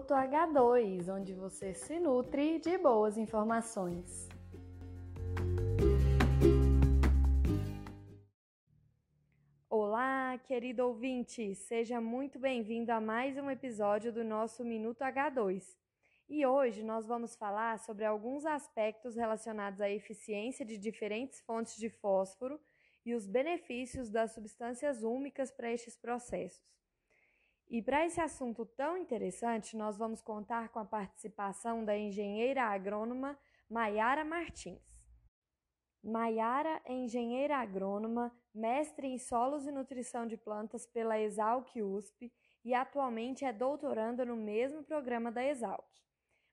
Minuto H2, onde você se nutre de boas informações. Olá, querido ouvinte! Seja muito bem-vindo a mais um episódio do nosso Minuto H2. E hoje nós vamos falar sobre alguns aspectos relacionados à eficiência de diferentes fontes de fósforo e os benefícios das substâncias úmicas para estes processos. E para esse assunto tão interessante, nós vamos contar com a participação da engenheira agrônoma Maiara Martins. Maiara é engenheira agrônoma, mestre em solos e nutrição de plantas pela Exalc USP e atualmente é doutoranda no mesmo programa da Exalc.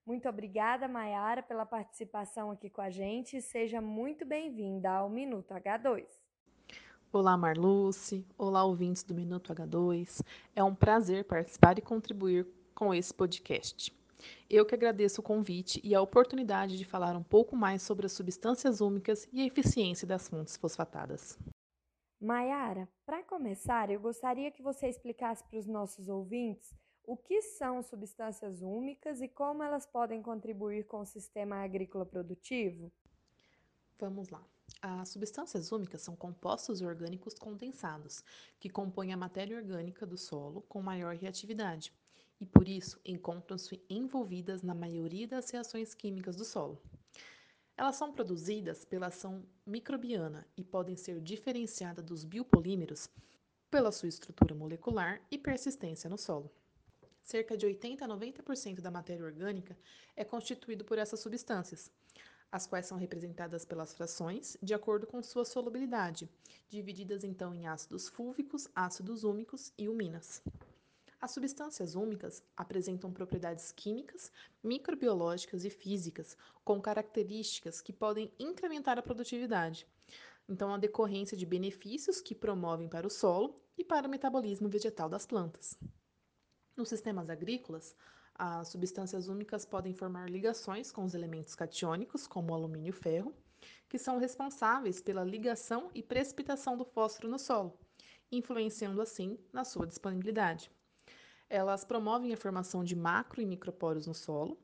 Muito obrigada, Maiara, pela participação aqui com a gente e seja muito bem-vinda ao Minuto H2. Olá, Marluce. Olá, ouvintes do Minuto H2. É um prazer participar e contribuir com esse podcast. Eu que agradeço o convite e a oportunidade de falar um pouco mais sobre as substâncias úmicas e a eficiência das fontes fosfatadas. Maiara, para começar, eu gostaria que você explicasse para os nossos ouvintes o que são substâncias úmicas e como elas podem contribuir com o sistema agrícola produtivo. Vamos lá. As substâncias úmicas são compostos orgânicos condensados, que compõem a matéria orgânica do solo com maior reatividade, e por isso encontram-se envolvidas na maioria das reações químicas do solo. Elas são produzidas pela ação microbiana e podem ser diferenciadas dos biopolímeros pela sua estrutura molecular e persistência no solo. Cerca de 80 a 90% da matéria orgânica é constituído por essas substâncias, as quais são representadas pelas frações de acordo com sua solubilidade, divididas então em ácidos fúlvicos, ácidos úmicos e uminas. As substâncias úmicas apresentam propriedades químicas, microbiológicas e físicas com características que podem incrementar a produtividade. Então, a decorrência de benefícios que promovem para o solo e para o metabolismo vegetal das plantas. Nos sistemas agrícolas, as substâncias úmicas podem formar ligações com os elementos catiônicos, como o alumínio e ferro, que são responsáveis pela ligação e precipitação do fósforo no solo, influenciando assim na sua disponibilidade. Elas promovem a formação de macro e microporos no solo,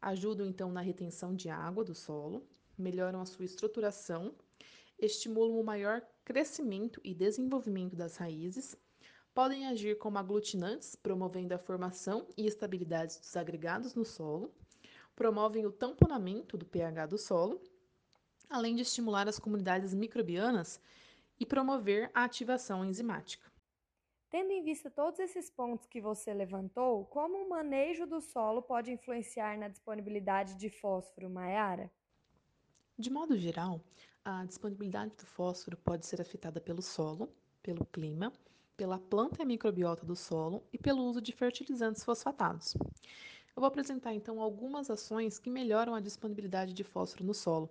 ajudam então na retenção de água do solo, melhoram a sua estruturação, estimulam o maior crescimento e desenvolvimento das raízes podem agir como aglutinantes, promovendo a formação e estabilidade dos agregados no solo, promovem o tamponamento do pH do solo, além de estimular as comunidades microbianas e promover a ativação enzimática. Tendo em vista todos esses pontos que você levantou, como o manejo do solo pode influenciar na disponibilidade de fósforo, Maiara? De modo geral, a disponibilidade do fósforo pode ser afetada pelo solo, pelo clima pela planta e microbiota do solo e pelo uso de fertilizantes fosfatados. Eu vou apresentar então algumas ações que melhoram a disponibilidade de fósforo no solo,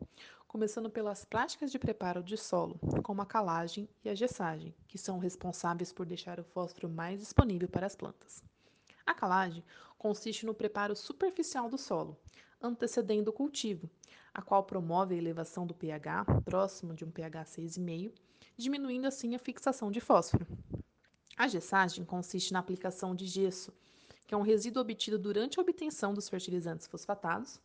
começando pelas práticas de preparo de solo, como a calagem e a gessagem, que são responsáveis por deixar o fósforo mais disponível para as plantas. A calagem consiste no preparo superficial do solo, antecedendo o cultivo, a qual promove a elevação do pH próximo de um pH 6,5, diminuindo assim a fixação de fósforo. A gessagem consiste na aplicação de gesso, que é um resíduo obtido durante a obtenção dos fertilizantes fosfatados,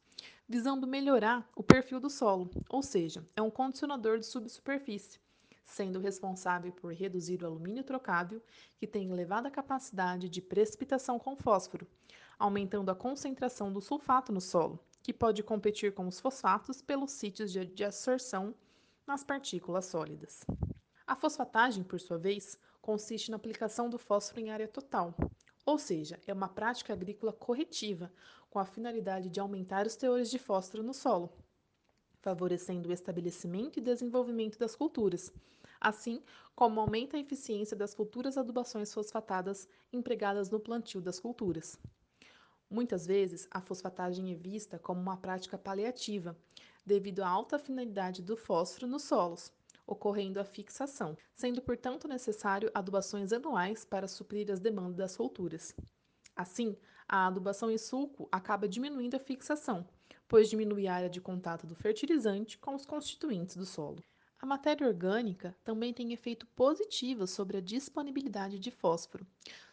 visando melhorar o perfil do solo, ou seja, é um condicionador de subsuperfície, sendo responsável por reduzir o alumínio trocável, que tem elevada capacidade de precipitação com fósforo, aumentando a concentração do sulfato no solo, que pode competir com os fosfatos pelos sítios de absorção nas partículas sólidas. A fosfatagem, por sua vez, consiste na aplicação do fósforo em área total, ou seja, é uma prática agrícola corretiva, com a finalidade de aumentar os teores de fósforo no solo, favorecendo o estabelecimento e desenvolvimento das culturas, assim como aumenta a eficiência das futuras adubações fosfatadas empregadas no plantio das culturas. Muitas vezes, a fosfatagem é vista como uma prática paliativa, devido à alta finalidade do fósforo nos solos, ocorrendo a fixação, sendo, portanto, necessário adubações anuais para suprir as demandas das culturas. Assim, a adubação em sulco acaba diminuindo a fixação, pois diminui a área de contato do fertilizante com os constituintes do solo. A matéria orgânica também tem efeito positivo sobre a disponibilidade de fósforo.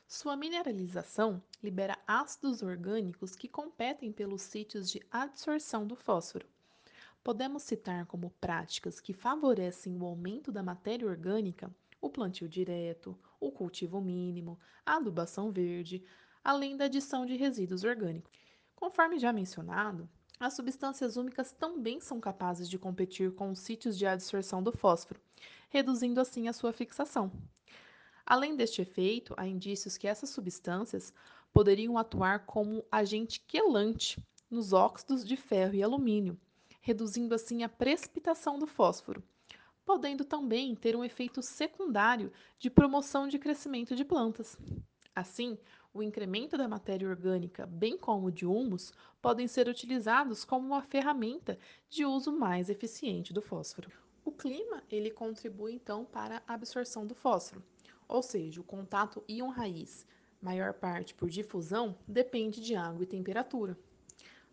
Sua mineralização libera ácidos orgânicos que competem pelos sítios de absorção do fósforo. Podemos citar como práticas que favorecem o aumento da matéria orgânica o plantio direto, o cultivo mínimo, a adubação verde, além da adição de resíduos orgânicos. Conforme já mencionado, as substâncias úmicas também são capazes de competir com os sítios de adsorção do fósforo, reduzindo assim a sua fixação. Além deste efeito, há indícios que essas substâncias poderiam atuar como agente quelante nos óxidos de ferro e alumínio, reduzindo assim a precipitação do fósforo, podendo também ter um efeito secundário de promoção de crescimento de plantas. Assim, o incremento da matéria orgânica, bem como de humus, podem ser utilizados como uma ferramenta de uso mais eficiente do fósforo. O clima, ele contribui então para a absorção do fósforo, ou seja, o contato íon-raiz, maior parte por difusão, depende de água e temperatura.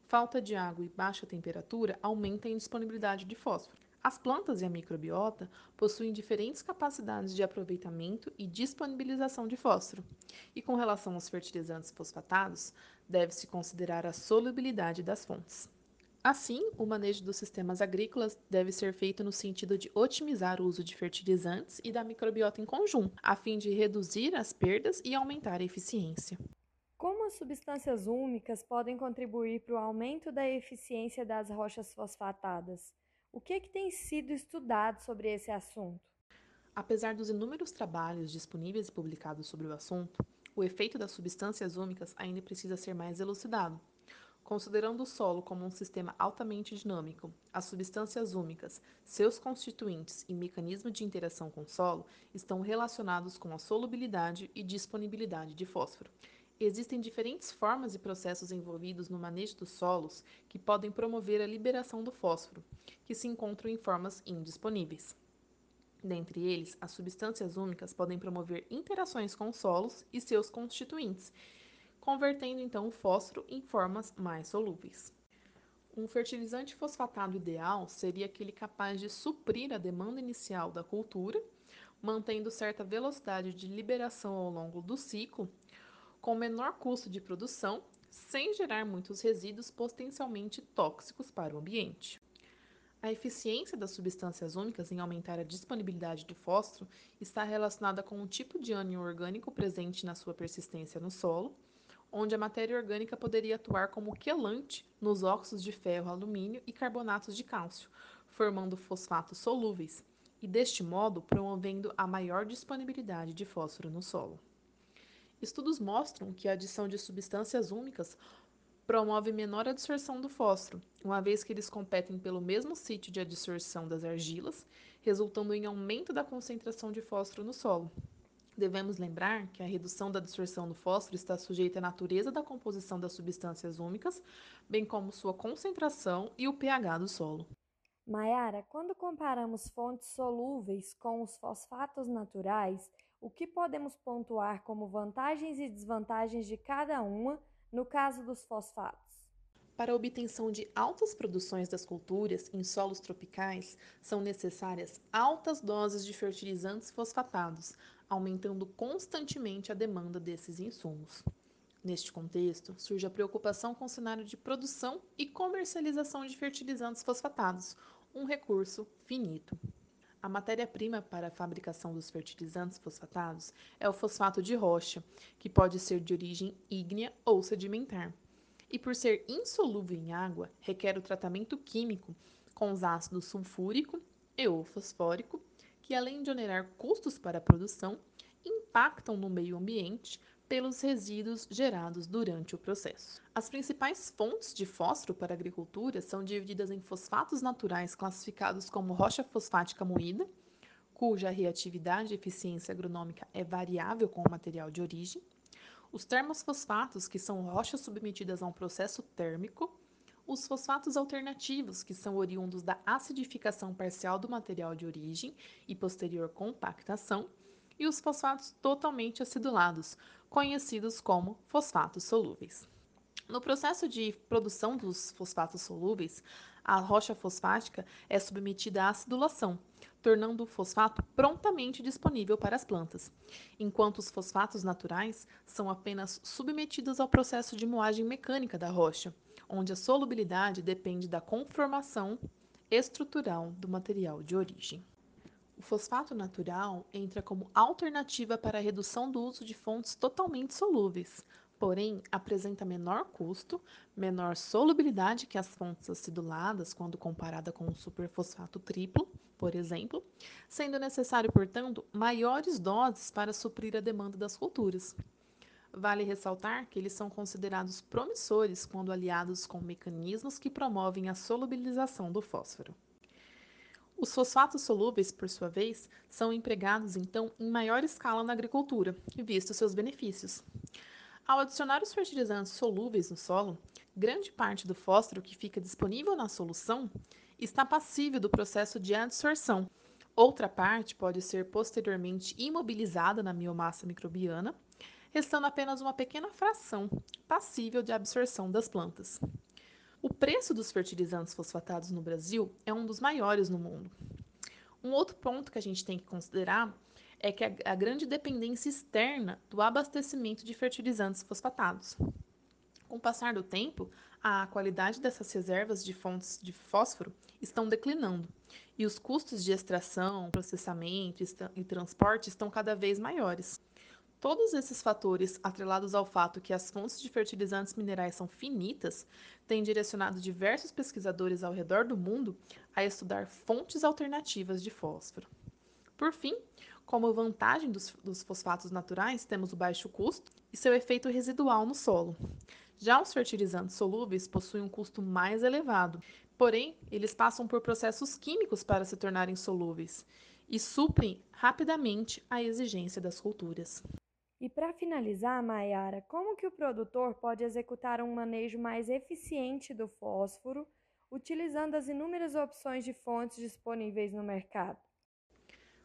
Falta de água e baixa temperatura aumenta a indisponibilidade de fósforo. As plantas e a microbiota possuem diferentes capacidades de aproveitamento e disponibilização de fósforo. E com relação aos fertilizantes fosfatados, deve-se considerar a solubilidade das fontes. Assim, o manejo dos sistemas agrícolas deve ser feito no sentido de otimizar o uso de fertilizantes e da microbiota em conjunto, a fim de reduzir as perdas e aumentar a eficiência. Como as substâncias úmicas podem contribuir para o aumento da eficiência das rochas fosfatadas? O que, é que tem sido estudado sobre esse assunto? Apesar dos inúmeros trabalhos disponíveis e publicados sobre o assunto, o efeito das substâncias úmicas ainda precisa ser mais elucidado. Considerando o solo como um sistema altamente dinâmico, as substâncias úmicas, seus constituintes e mecanismo de interação com o solo estão relacionados com a solubilidade e disponibilidade de fósforo. Existem diferentes formas e processos envolvidos no manejo dos solos que podem promover a liberação do fósforo, que se encontram em formas indisponíveis. Dentre eles, as substâncias úmicas podem promover interações com solos e seus constituintes, convertendo então o fósforo em formas mais solúveis. Um fertilizante fosfatado ideal seria aquele capaz de suprir a demanda inicial da cultura, mantendo certa velocidade de liberação ao longo do ciclo, com menor custo de produção, sem gerar muitos resíduos potencialmente tóxicos para o ambiente. A eficiência das substâncias úmicas em aumentar a disponibilidade do fósforo está relacionada com o tipo de ânion orgânico presente na sua persistência no solo, onde a matéria orgânica poderia atuar como quelante nos óxidos de ferro, alumínio e carbonatos de cálcio, formando fosfatos solúveis, e deste modo promovendo a maior disponibilidade de fósforo no solo. Estudos mostram que a adição de substâncias úmicas promove menor absorção do fósforo, uma vez que eles competem pelo mesmo sítio de adsorção das argilas, resultando em aumento da concentração de fósforo no solo. Devemos lembrar que a redução da absorção do fósforo está sujeita à natureza da composição das substâncias úmicas, bem como sua concentração e o pH do solo. Maiara, quando comparamos fontes solúveis com os fosfatos naturais, o que podemos pontuar como vantagens e desvantagens de cada uma no caso dos fosfatos, para a obtenção de altas produções das culturas em solos tropicais, são necessárias altas doses de fertilizantes fosfatados, aumentando constantemente a demanda desses insumos. Neste contexto, surge a preocupação com o cenário de produção e comercialização de fertilizantes fosfatados, um recurso finito. A matéria-prima para a fabricação dos fertilizantes fosfatados é o fosfato de rocha, que pode ser de origem ígnea ou sedimentar. E por ser insolúvel em água, requer o tratamento químico com os ácidos sulfúrico e ou fosfórico, que além de onerar custos para a produção, impactam no meio ambiente, pelos resíduos gerados durante o processo. As principais fontes de fósforo para a agricultura são divididas em fosfatos naturais classificados como rocha fosfática moída, cuja reatividade e eficiência agronômica é variável com o material de origem, os termofosfatos, que são rochas submetidas a um processo térmico, os fosfatos alternativos, que são oriundos da acidificação parcial do material de origem e posterior compactação, e os fosfatos totalmente acidulados, conhecidos como fosfatos solúveis. No processo de produção dos fosfatos solúveis, a rocha fosfática é submetida à acidulação, tornando o fosfato prontamente disponível para as plantas, enquanto os fosfatos naturais são apenas submetidos ao processo de moagem mecânica da rocha, onde a solubilidade depende da conformação estrutural do material de origem. O fosfato natural entra como alternativa para a redução do uso de fontes totalmente solúveis, porém apresenta menor custo, menor solubilidade que as fontes aciduladas quando comparada com o superfosfato triplo, por exemplo, sendo necessário, portanto, maiores doses para suprir a demanda das culturas. Vale ressaltar que eles são considerados promissores quando aliados com mecanismos que promovem a solubilização do fósforo. Os fosfatos solúveis, por sua vez, são empregados então em maior escala na agricultura, visto seus benefícios. Ao adicionar os fertilizantes solúveis no solo, grande parte do fósforo que fica disponível na solução está passível do processo de adsorção. Outra parte pode ser posteriormente imobilizada na biomassa microbiana, restando apenas uma pequena fração passível de absorção das plantas. O preço dos fertilizantes fosfatados no Brasil é um dos maiores no mundo. Um outro ponto que a gente tem que considerar é que a, a grande dependência externa do abastecimento de fertilizantes fosfatados. Com o passar do tempo, a qualidade dessas reservas de fontes de fósforo estão declinando e os custos de extração, processamento e transporte estão cada vez maiores. Todos esses fatores, atrelados ao fato que as fontes de fertilizantes minerais são finitas, têm direcionado diversos pesquisadores ao redor do mundo a estudar fontes alternativas de fósforo. Por fim, como vantagem dos, dos fosfatos naturais, temos o baixo custo e seu efeito residual no solo. Já os fertilizantes solúveis possuem um custo mais elevado, porém, eles passam por processos químicos para se tornarem solúveis e suprem rapidamente a exigência das culturas. E para finalizar, Mayara, como que o produtor pode executar um manejo mais eficiente do fósforo, utilizando as inúmeras opções de fontes disponíveis no mercado?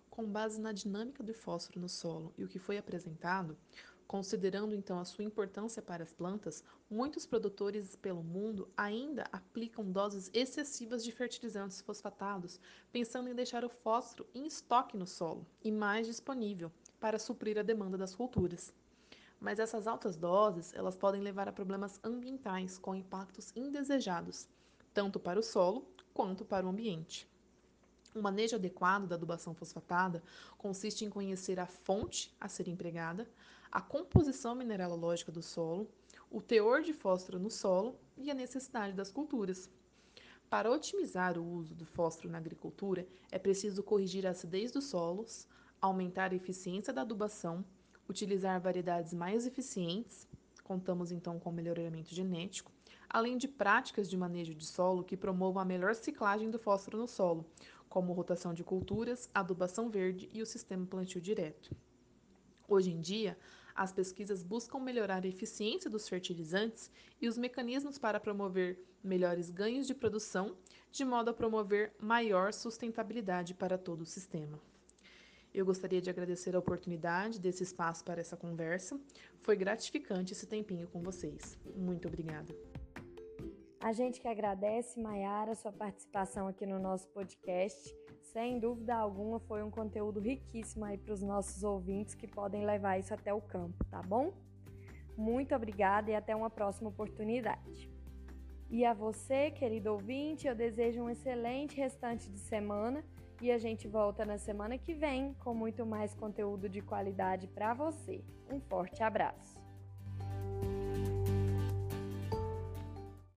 Com base na dinâmica do fósforo no solo e o que foi apresentado, Considerando então a sua importância para as plantas, muitos produtores pelo mundo ainda aplicam doses excessivas de fertilizantes fosfatados, pensando em deixar o fósforo em estoque no solo e mais disponível para suprir a demanda das culturas. Mas essas altas doses, elas podem levar a problemas ambientais com impactos indesejados, tanto para o solo quanto para o ambiente. O manejo adequado da adubação fosfatada consiste em conhecer a fonte a ser empregada, a composição mineralógica do solo, o teor de fósforo no solo e a necessidade das culturas. Para otimizar o uso do fósforo na agricultura, é preciso corrigir a acidez dos solos, aumentar a eficiência da adubação, utilizar variedades mais eficientes, contamos então com melhoramento genético, além de práticas de manejo de solo que promovam a melhor ciclagem do fósforo no solo, como rotação de culturas, adubação verde e o sistema plantio direto. Hoje em dia, as pesquisas buscam melhorar a eficiência dos fertilizantes e os mecanismos para promover melhores ganhos de produção, de modo a promover maior sustentabilidade para todo o sistema. Eu gostaria de agradecer a oportunidade desse espaço para essa conversa. Foi gratificante esse tempinho com vocês. Muito obrigada. A gente que agradece, Maiara, sua participação aqui no nosso podcast. Sem dúvida alguma, foi um conteúdo riquíssimo aí para os nossos ouvintes que podem levar isso até o campo, tá bom? Muito obrigada e até uma próxima oportunidade. E a você, querido ouvinte, eu desejo um excelente restante de semana e a gente volta na semana que vem com muito mais conteúdo de qualidade para você. Um forte abraço.